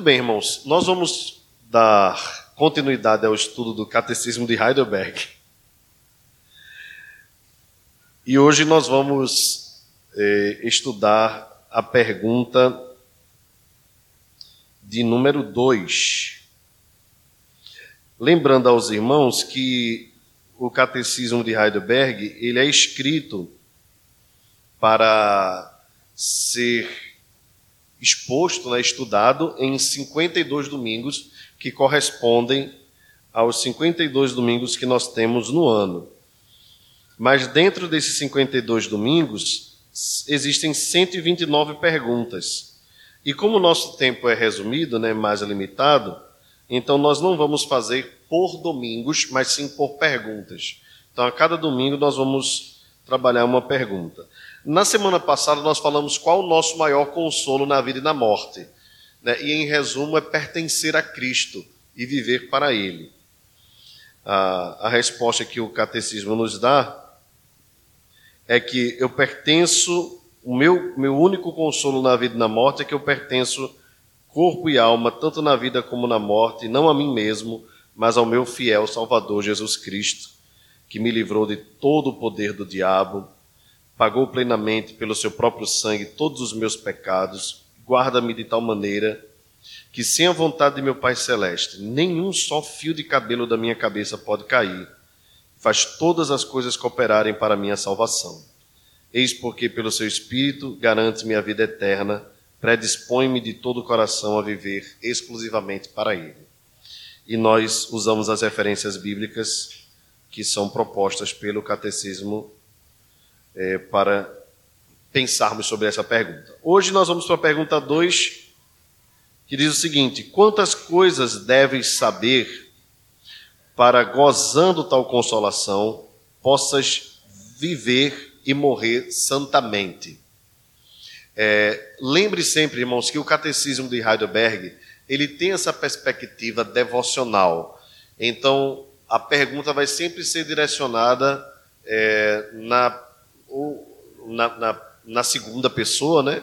Muito bem, irmãos. Nós vamos dar continuidade ao estudo do Catecismo de Heidelberg. E hoje nós vamos eh, estudar a pergunta de número 2. Lembrando aos irmãos que o Catecismo de Heidelberg ele é escrito para ser exposto, né, estudado em 52 domingos, que correspondem aos 52 domingos que nós temos no ano. Mas dentro desses 52 domingos, existem 129 perguntas. E como o nosso tempo é resumido, né, mais limitado, então nós não vamos fazer por domingos, mas sim por perguntas. Então, a cada domingo nós vamos trabalhar uma pergunta. Na semana passada nós falamos qual o nosso maior consolo na vida e na morte. Né? E em resumo é pertencer a Cristo e viver para Ele. A, a resposta que o catecismo nos dá é que eu pertenço, o meu, meu único consolo na vida e na morte é que eu pertenço corpo e alma, tanto na vida como na morte, não a mim mesmo, mas ao meu fiel Salvador Jesus Cristo, que me livrou de todo o poder do diabo pagou plenamente pelo seu próprio sangue todos os meus pecados, guarda-me de tal maneira que, sem a vontade de meu Pai Celeste, nenhum só fio de cabelo da minha cabeça pode cair. Faz todas as coisas cooperarem para minha salvação. Eis porque, pelo seu Espírito, garante-me a vida eterna, predispõe-me de todo o coração a viver exclusivamente para Ele. E nós usamos as referências bíblicas que são propostas pelo Catecismo é, para pensarmos sobre essa pergunta. Hoje nós vamos para a pergunta 2, que diz o seguinte: Quantas coisas deves saber para, gozando tal consolação, possas viver e morrer santamente? É, lembre sempre, irmãos, que o catecismo de Heidelberg ele tem essa perspectiva devocional. Então, a pergunta vai sempre ser direcionada é, na ou na, na, na segunda pessoa, né?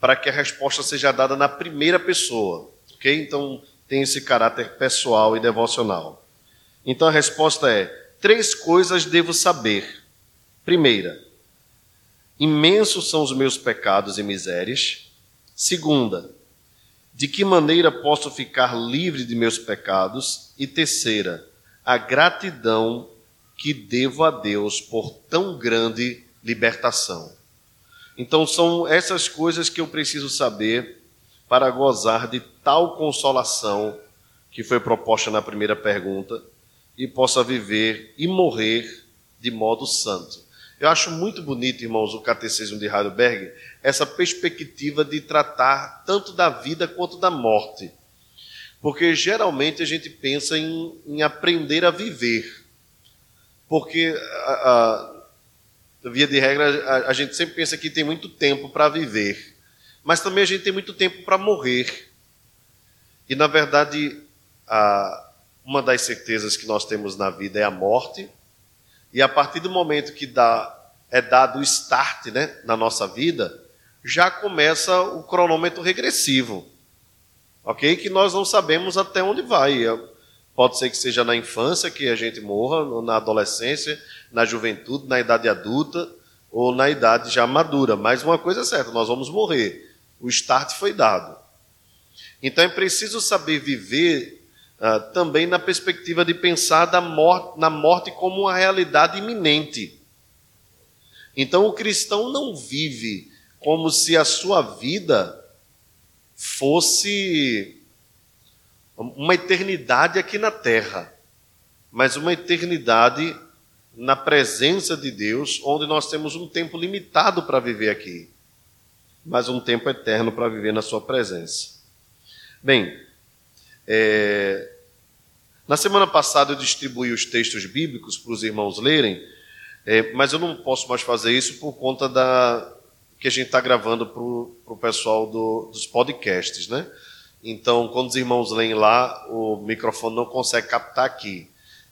Para que a resposta seja dada na primeira pessoa, ok? Então tem esse caráter pessoal e devocional. Então a resposta é: três coisas devo saber. Primeira, imensos são os meus pecados e misérias. Segunda, de que maneira posso ficar livre de meus pecados? E terceira, a gratidão que devo a Deus por tão grande libertação. Então são essas coisas que eu preciso saber para gozar de tal consolação que foi proposta na primeira pergunta e possa viver e morrer de modo santo. Eu acho muito bonito, irmãos, o catecismo de Heidelberg, essa perspectiva de tratar tanto da vida quanto da morte. Porque geralmente a gente pensa em, em aprender a viver. Porque a, a, via de regra, a, gente sempre pensa que tem muito tempo para viver, mas também a gente tem muito tempo para morrer. E, na verdade, a, uma das certezas que nós temos na vida é a morte, e a partir do momento que dá, é dado o start né, na nossa vida, já começa o cronômetro regressivo. Ok? Que nós não sabemos até onde vai. Pode ser que seja na infância que a gente morra, na adolescência, na juventude, na idade adulta ou na idade já madura. Mas uma coisa é certa, nós vamos morrer. O start foi dado. Então é preciso saber viver uh, também na perspectiva de pensar morte, na morte como uma realidade iminente. Então o cristão não vive como se a sua vida fosse uma eternidade aqui na terra, mas uma eternidade na presença de Deus, onde nós temos um tempo limitado para viver aqui, mas um tempo eterno para viver na Sua presença. Bem, é... na semana passada eu distribuí os textos bíblicos para os irmãos lerem, é... mas eu não posso mais fazer isso por conta da que a gente está gravando para o pessoal do, dos podcasts, né? Então, quando os irmãos leem lá, o microfone não consegue captar aqui.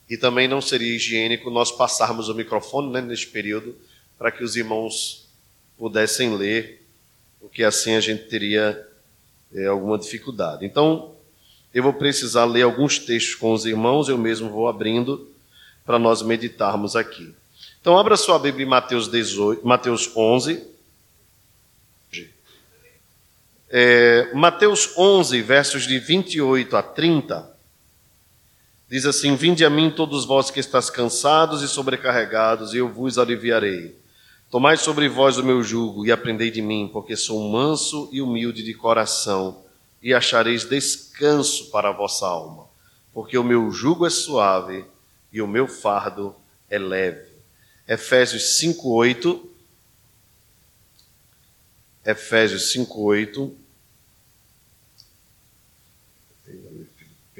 E também não seria higiênico nós passarmos o microfone né, neste período para que os irmãos pudessem ler, porque assim a gente teria é, alguma dificuldade. Então, eu vou precisar ler alguns textos com os irmãos, eu mesmo vou abrindo para nós meditarmos aqui. Então, abra sua Bíblia em Mateus, 18, Mateus 11. É, Mateus 11, versos de 28 a 30, diz assim: Vinde a mim, todos vós que estáis cansados e sobrecarregados, e eu vos aliviarei. Tomai sobre vós o meu jugo e aprendei de mim, porque sou manso e humilde de coração, e achareis descanso para a vossa alma, porque o meu jugo é suave e o meu fardo é leve. Efésios 5:8 Efésios 5:8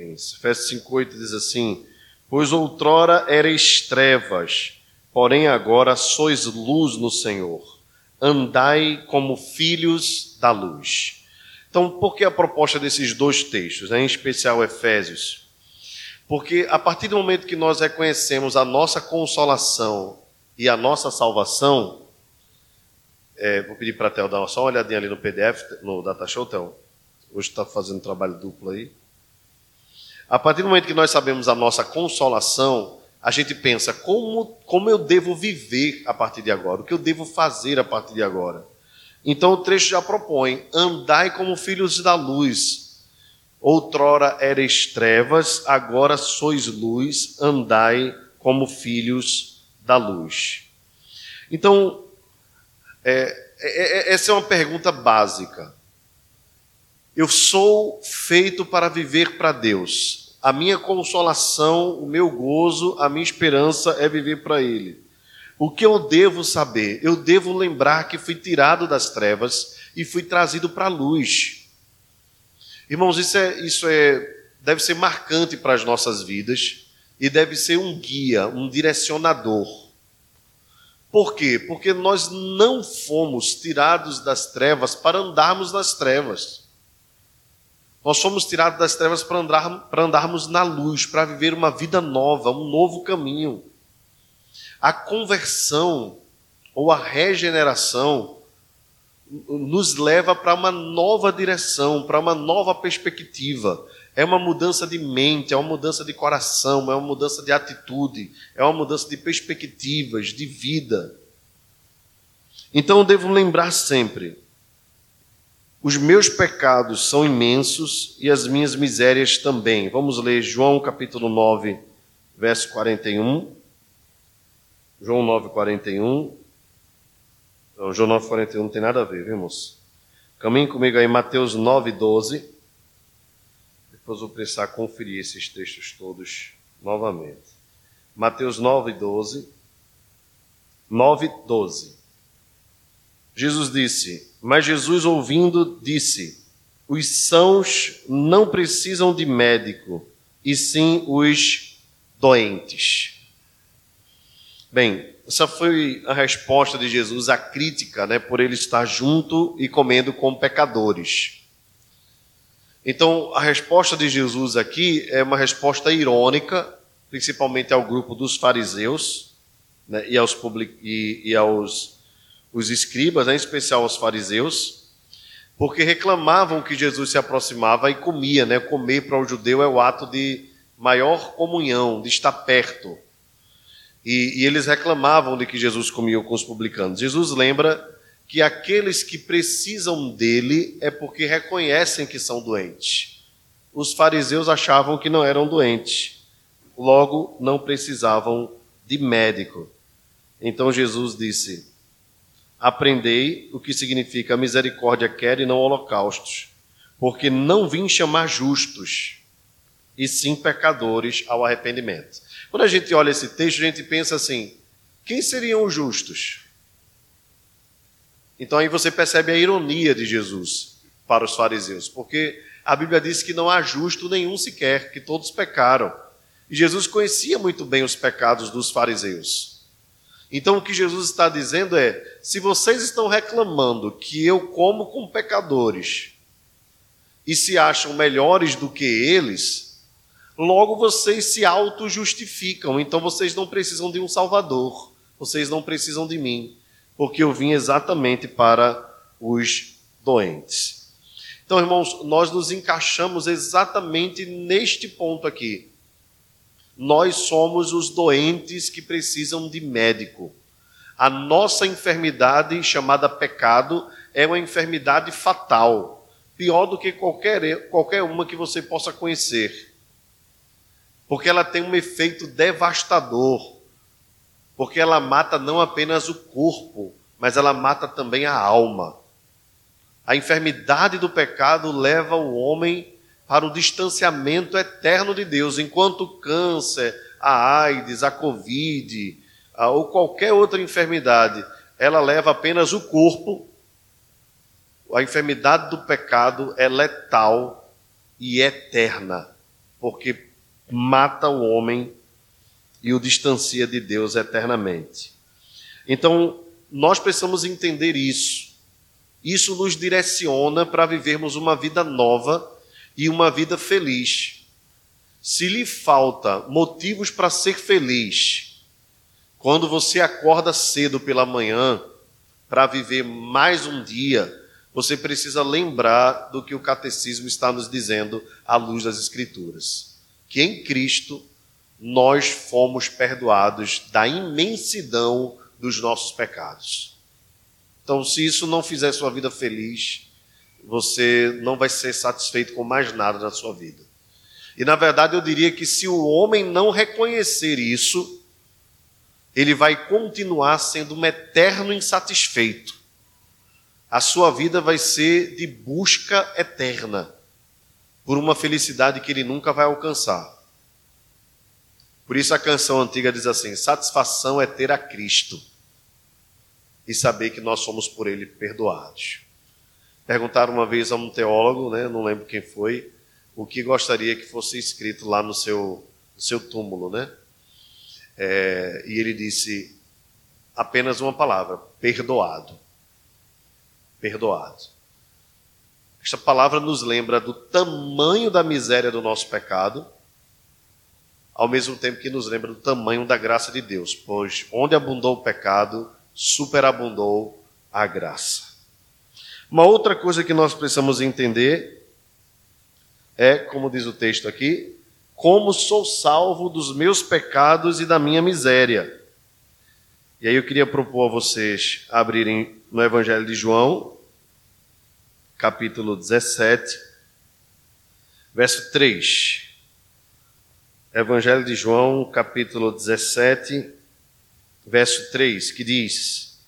Efésios 5:8 diz assim: Pois outrora erais trevas, Porém, agora sois luz no Senhor. Andai como filhos da luz. Então, por que a proposta desses dois textos, né? em especial Efésios? Porque a partir do momento que nós reconhecemos a nossa consolação e a nossa salvação, é, vou pedir para a Theo dar só uma olhadinha ali no PDF, no Datashow, Theo. Hoje está fazendo trabalho duplo aí. A partir do momento que nós sabemos a nossa consolação, a gente pensa como, como eu devo viver a partir de agora, o que eu devo fazer a partir de agora. Então o trecho já propõe: andai como filhos da luz. Outrora eres trevas, agora sois luz, andai como filhos da luz. Então, é, é, é essa é uma pergunta básica. Eu sou feito para viver para Deus a minha consolação, o meu gozo, a minha esperança é viver para Ele. O que eu devo saber? Eu devo lembrar que fui tirado das trevas e fui trazido para a luz. Irmãos, isso, é, isso é, deve ser marcante para as nossas vidas e deve ser um guia, um direcionador. Por quê? Porque nós não fomos tirados das trevas para andarmos nas trevas. Nós fomos tirados das trevas para, andar, andarmos na luz, para viver uma vida nova, um novo caminho. A conversão ou a regeneração nos leva para uma nova direção, para uma nova perspectiva. É uma mudança de mente, é uma mudança de coração, é uma mudança de atitude, é uma mudança de perspectivas, de vida. Então eu devo lembrar sempre os meus pecados são imensos e as minhas misérias também. Vamos ler João capítulo 9, verso 41. João 9, 41. Não, João 9, 41 não tem nada a ver, viu, moço? Caminhe comigo aí, Mateus 9, 12. Depois vou precisar conferir esses textos todos novamente. Mateus 9, 12. 9, 12. Jesus disse: mas Jesus, ouvindo, disse: Os sãos não precisam de médico, e sim os doentes. Bem, essa foi a resposta de Jesus à crítica, né, por ele estar junto e comendo com pecadores. Então, a resposta de Jesus aqui é uma resposta irônica, principalmente ao grupo dos fariseus né, e, aos public, e, e aos os escribas, em especial os fariseus, porque reclamavam que Jesus se aproximava e comia, né? Comer para o judeu é o ato de maior comunhão, de estar perto. E, e eles reclamavam de que Jesus comia com os publicanos. Jesus lembra que aqueles que precisam dele é porque reconhecem que são doentes. Os fariseus achavam que não eram doentes, logo não precisavam de médico. Então Jesus disse: Aprendei o que significa misericórdia quer e não holocaustos, porque não vim chamar justos, e sim pecadores ao arrependimento. Quando a gente olha esse texto, a gente pensa assim: quem seriam os justos? Então aí você percebe a ironia de Jesus para os fariseus, porque a Bíblia diz que não há justo nenhum sequer, que todos pecaram. E Jesus conhecia muito bem os pecados dos fariseus. Então o que Jesus está dizendo é: se vocês estão reclamando que eu como com pecadores e se acham melhores do que eles, logo vocês se auto-justificam. Então vocês não precisam de um Salvador, vocês não precisam de mim, porque eu vim exatamente para os doentes. Então, irmãos, nós nos encaixamos exatamente neste ponto aqui. Nós somos os doentes que precisam de médico. A nossa enfermidade, chamada pecado, é uma enfermidade fatal, pior do que qualquer, qualquer uma que você possa conhecer. Porque ela tem um efeito devastador. Porque ela mata não apenas o corpo, mas ela mata também a alma. A enfermidade do pecado leva o homem para o distanciamento eterno de Deus, enquanto o câncer, a AIDS, a Covid a, ou qualquer outra enfermidade, ela leva apenas o corpo. A enfermidade do pecado é letal e eterna, porque mata o homem e o distancia de Deus eternamente. Então, nós precisamos entender isso. Isso nos direciona para vivermos uma vida nova e uma vida feliz. Se lhe falta motivos para ser feliz, quando você acorda cedo pela manhã para viver mais um dia, você precisa lembrar do que o catecismo está nos dizendo à luz das Escrituras: que em Cristo nós fomos perdoados da imensidão dos nossos pecados. Então, se isso não fizer sua vida feliz, você não vai ser satisfeito com mais nada na sua vida. E na verdade, eu diria que se o homem não reconhecer isso, ele vai continuar sendo um eterno insatisfeito. A sua vida vai ser de busca eterna por uma felicidade que ele nunca vai alcançar. Por isso a canção antiga diz assim: satisfação é ter a Cristo e saber que nós somos por Ele perdoados. Perguntaram uma vez a um teólogo, né, não lembro quem foi, o que gostaria que fosse escrito lá no seu, no seu túmulo, né? É, e ele disse apenas uma palavra: perdoado. Perdoado. Esta palavra nos lembra do tamanho da miséria do nosso pecado, ao mesmo tempo que nos lembra do tamanho da graça de Deus, pois onde abundou o pecado, superabundou a graça. Uma outra coisa que nós precisamos entender é, como diz o texto aqui, como sou salvo dos meus pecados e da minha miséria. E aí eu queria propor a vocês abrirem no Evangelho de João, capítulo 17, verso 3. Evangelho de João, capítulo 17, verso 3, que diz: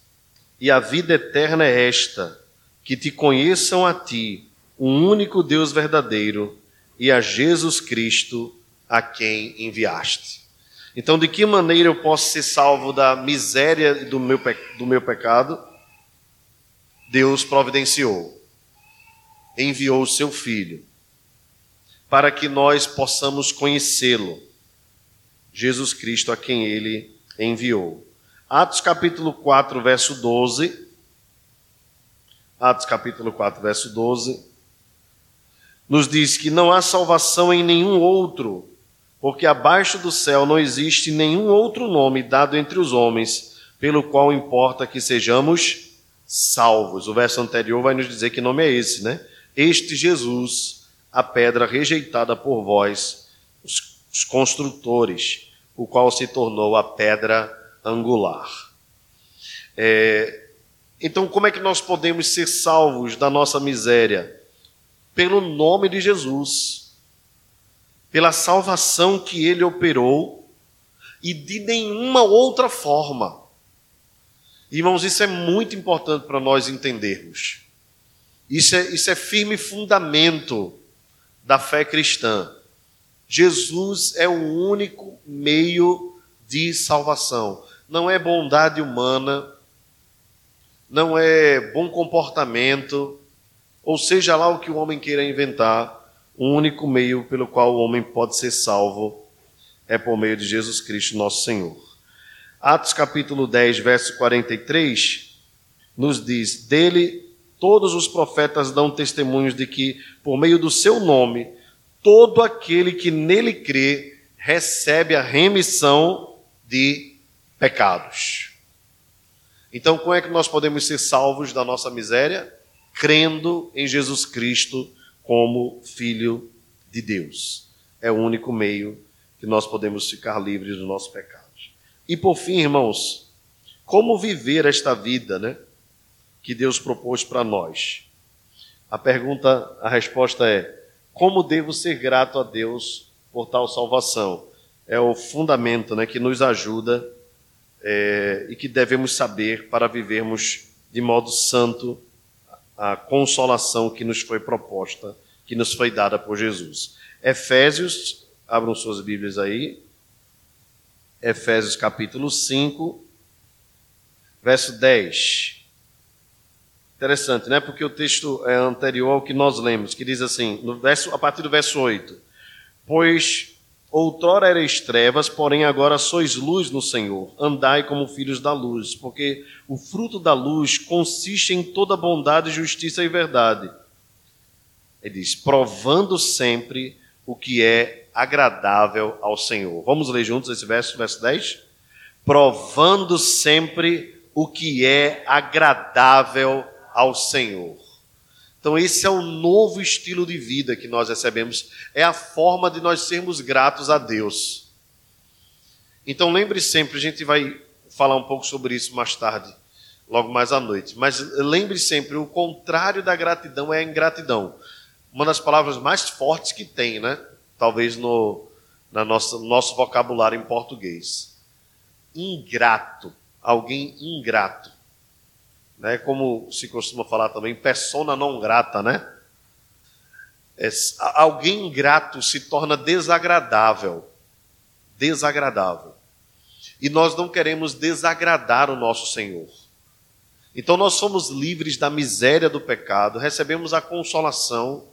E a vida eterna é esta, que te conheçam a ti, o único Deus verdadeiro, e a Jesus Cristo, a quem enviaste. Então, de que maneira eu posso ser salvo da miséria do meu, do meu pecado? Deus providenciou, enviou o seu Filho, para que nós possamos conhecê-lo, Jesus Cristo, a quem ele enviou. Atos capítulo 4, verso 12. Atos capítulo 4, verso 12. Nos diz que não há salvação em nenhum outro, porque abaixo do céu não existe nenhum outro nome dado entre os homens, pelo qual importa que sejamos salvos. O verso anterior vai nos dizer que nome é esse, né? Este Jesus, a pedra rejeitada por vós, os construtores, o qual se tornou a pedra angular. É, então, como é que nós podemos ser salvos da nossa miséria? Pelo nome de Jesus, pela salvação que ele operou e de nenhuma outra forma. Irmãos, isso é muito importante para nós entendermos. Isso é, isso é firme fundamento da fé cristã. Jesus é o único meio de salvação não é bondade humana, não é bom comportamento, ou seja lá o que o homem queira inventar, o único meio pelo qual o homem pode ser salvo é por meio de Jesus Cristo, nosso Senhor. Atos capítulo 10, verso 43, nos diz: Dele todos os profetas dão testemunhos de que, por meio do seu nome, todo aquele que nele crê recebe a remissão de pecados. Então, como é que nós podemos ser salvos da nossa miséria? crendo em Jesus Cristo como Filho de Deus. É o único meio que nós podemos ficar livres dos nossos pecados. E por fim, irmãos, como viver esta vida, né, que Deus propôs para nós? A pergunta, a resposta é: como devo ser grato a Deus por tal salvação? É o fundamento, né, que nos ajuda é, e que devemos saber para vivermos de modo santo a consolação que nos foi proposta, que nos foi dada por Jesus. Efésios, abram suas Bíblias aí. Efésios capítulo 5, verso 10. Interessante, né? Porque o texto é anterior ao que nós lemos, que diz assim, no verso, a partir do verso 8: Pois outrora erais trevas, porém agora sois luz no Senhor. Andai como filhos da luz, porque o fruto da luz consiste em toda bondade, justiça e verdade. Ele diz: provando sempre o que é agradável ao Senhor. Vamos ler juntos esse verso, verso 10? Provando sempre o que é agradável ao Senhor. Então, esse é o novo estilo de vida que nós recebemos, é a forma de nós sermos gratos a Deus. Então, lembre sempre, a gente vai falar um pouco sobre isso mais tarde, logo mais à noite, mas lembre sempre: o contrário da gratidão é a ingratidão. Uma das palavras mais fortes que tem, né? Talvez no na nossa, nosso vocabulário em português. Ingrato, alguém ingrato né? Como se costuma falar também, persona não grata, né? É, alguém ingrato se torna desagradável. Desagradável. E nós não queremos desagradar o nosso Senhor. Então nós somos livres da miséria do pecado, recebemos a consolação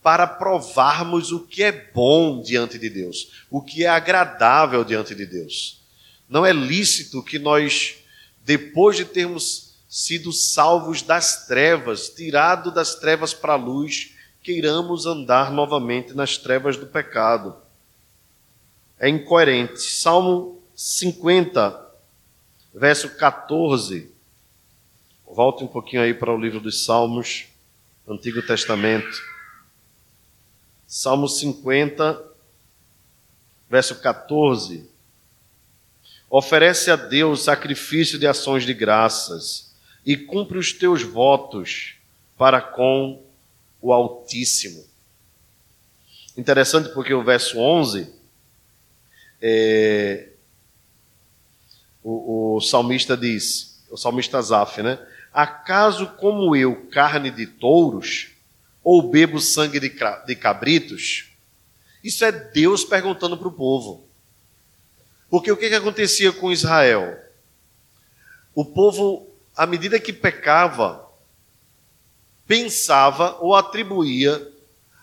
para provarmos o que é bom diante de Deus, o que é agradável diante de Deus. Não é lícito que nós, depois de termos sido salvos das trevas, tirado das trevas para a luz, queiramos andar novamente nas trevas do pecado. É incoerente. Salmo 50, verso 14. Volte um pouquinho aí para o livro dos Salmos, Antigo Testamento. Salmo 50, verso 14. Oferece a Deus sacrifício de ações de graças e cumpre os teus votos para com o Altíssimo. Interessante porque o verso 11, é, o, o, salmista diz, o salmista Zaf, né? Acaso como eu, carne de touros, ou bebo sangue de, de cabritos? Isso é Deus perguntando para o povo. Porque o que, que acontecia com Israel? O povo à medida que pecava, pensava ou atribuía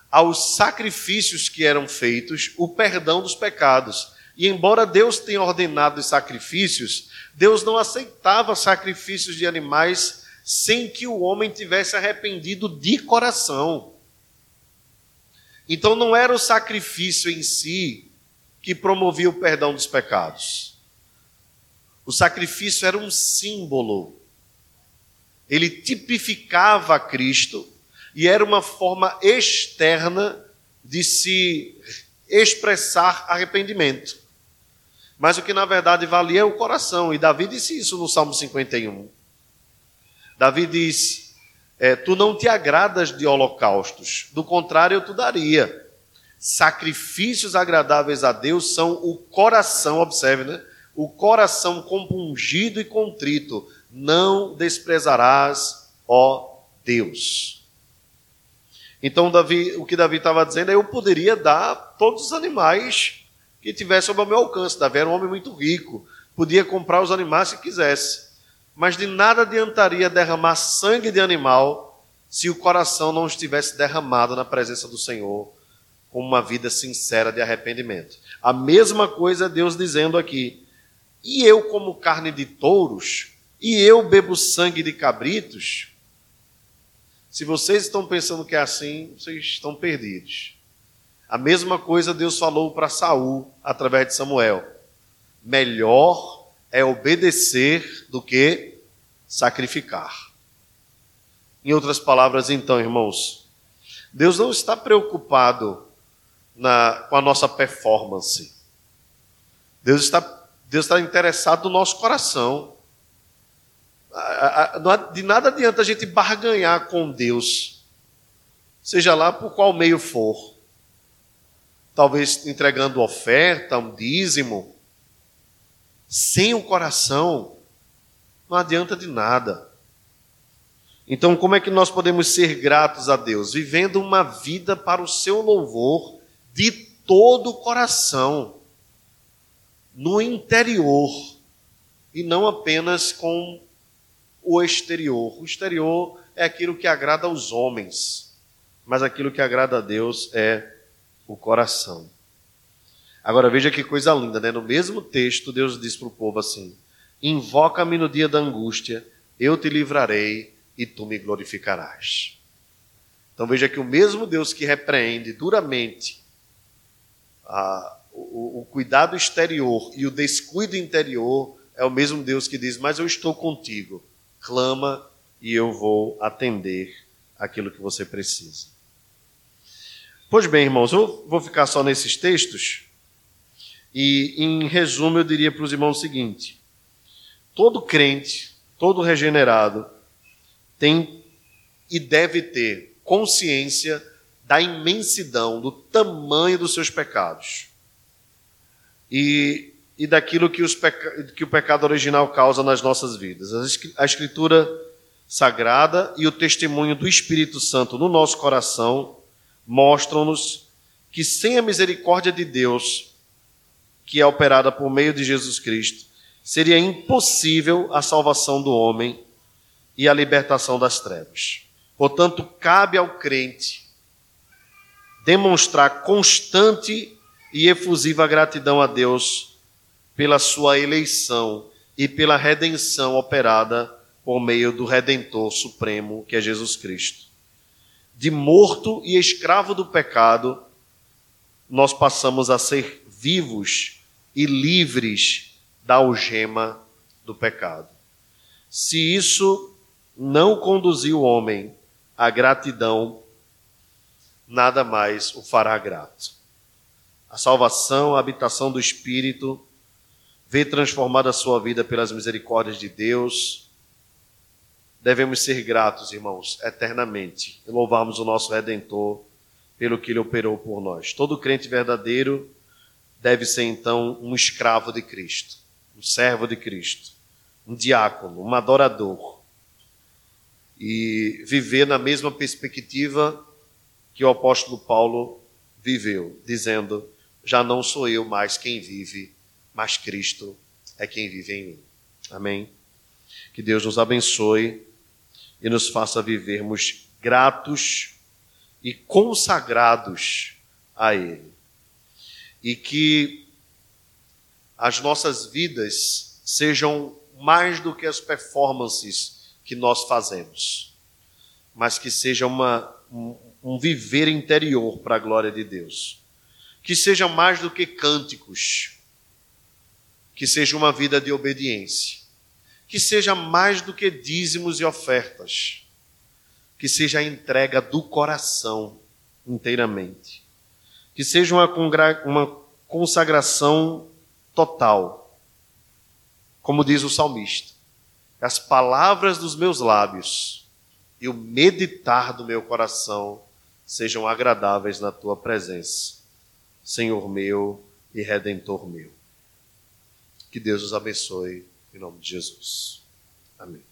aos sacrifícios que eram feitos o perdão dos pecados. E embora Deus tenha ordenado os sacrifícios, Deus não aceitava sacrifícios de animais sem que o homem tivesse arrependido de coração. Então não era o sacrifício em si que promovia o perdão dos pecados. O sacrifício era um símbolo ele tipificava Cristo e era uma forma externa de se expressar arrependimento. Mas o que na verdade valia é o coração, e Davi disse isso no Salmo 51. Davi diz: é, Tu não te agradas de holocaustos, do contrário, eu te daria. Sacrifícios agradáveis a Deus são o coração, observe, né? O coração compungido e contrito, não desprezarás, ó Deus. Então, Davi, o que Davi estava dizendo é: eu poderia dar todos os animais que tivesse ao meu alcance. Davi era um homem muito rico, podia comprar os animais se quisesse, mas de nada adiantaria derramar sangue de animal se o coração não estivesse derramado na presença do Senhor, com uma vida sincera de arrependimento. A mesma coisa Deus dizendo aqui: e eu, como carne de touros, e eu bebo sangue de cabritos, se vocês estão pensando que é assim, vocês estão perdidos. A mesma coisa Deus falou para Saul através de Samuel. Melhor é obedecer do que sacrificar. Em outras palavras, então, irmãos, Deus não está preocupado na, com a nossa performance. Deus está, Deus está interessado no nosso coração. De nada adianta a gente barganhar com Deus, seja lá por qual meio for. Talvez entregando oferta, um dízimo. Sem o coração, não adianta de nada. Então, como é que nós podemos ser gratos a Deus? Vivendo uma vida para o seu louvor de todo o coração, no interior, e não apenas com o exterior. O exterior é aquilo que agrada aos homens, mas aquilo que agrada a Deus é o coração. Agora veja que coisa linda, né? No mesmo texto, Deus diz para o povo assim: Invoca-me no dia da angústia, eu te livrarei e tu me glorificarás. Então veja que o mesmo Deus que repreende duramente a, o, o cuidado exterior e o descuido interior é o mesmo Deus que diz: Mas eu estou contigo, clama e eu vou atender aquilo que você precisa. Pois bem, irmãos, eu vou ficar só nesses textos e, em resumo, eu diria para os irmãos o seguinte: todo crente, todo regenerado, tem e deve ter consciência da imensidão, do tamanho dos seus pecados e, e daquilo que, peca, que o pecado original causa nas nossas vidas. A Escritura Sagrada e o testemunho do Espírito Santo no nosso coração mostram-nos que sem a misericórdia de Deus, que é operada por meio de Jesus Cristo, seria impossível a salvação do homem e a libertação das trevas. Portanto, cabe ao crente demonstrar constante e efusiva gratidão a Deus pela sua eleição e pela redenção operada por meio do Redentor Supremo, que é Jesus Cristo. De morto e escravo do pecado, nós passamos a ser vivos e livres da algema do pecado. Se isso não conduziu o homem à gratidão, nada mais o fará grato. A salvação, a habitação do Espírito, vê transformada a sua vida pelas misericórdias de Deus. Devemos ser gratos, irmãos, eternamente, e louvarmos o nosso Redentor pelo que ele operou por nós. Todo crente verdadeiro deve ser, então, um escravo de Cristo, um servo de Cristo, um diácono, um adorador e viver na mesma perspectiva que o apóstolo Paulo viveu, dizendo: Já não sou eu mais quem vive, mas Cristo é quem vive em mim. Amém? Que Deus nos abençoe e nos faça vivermos gratos e consagrados a Ele. E que as nossas vidas sejam mais do que as performances que nós fazemos, mas que seja uma, um, um viver interior para a glória de Deus. Que seja mais do que cânticos, que seja uma vida de obediência, que seja mais do que dízimos e ofertas, que seja a entrega do coração inteiramente, que seja uma, uma consagração total, como diz o salmista as palavras dos meus lábios e o meditar do meu coração sejam agradáveis na tua presença, Senhor meu e redentor meu. Que Deus os abençoe em nome de Jesus. Amém.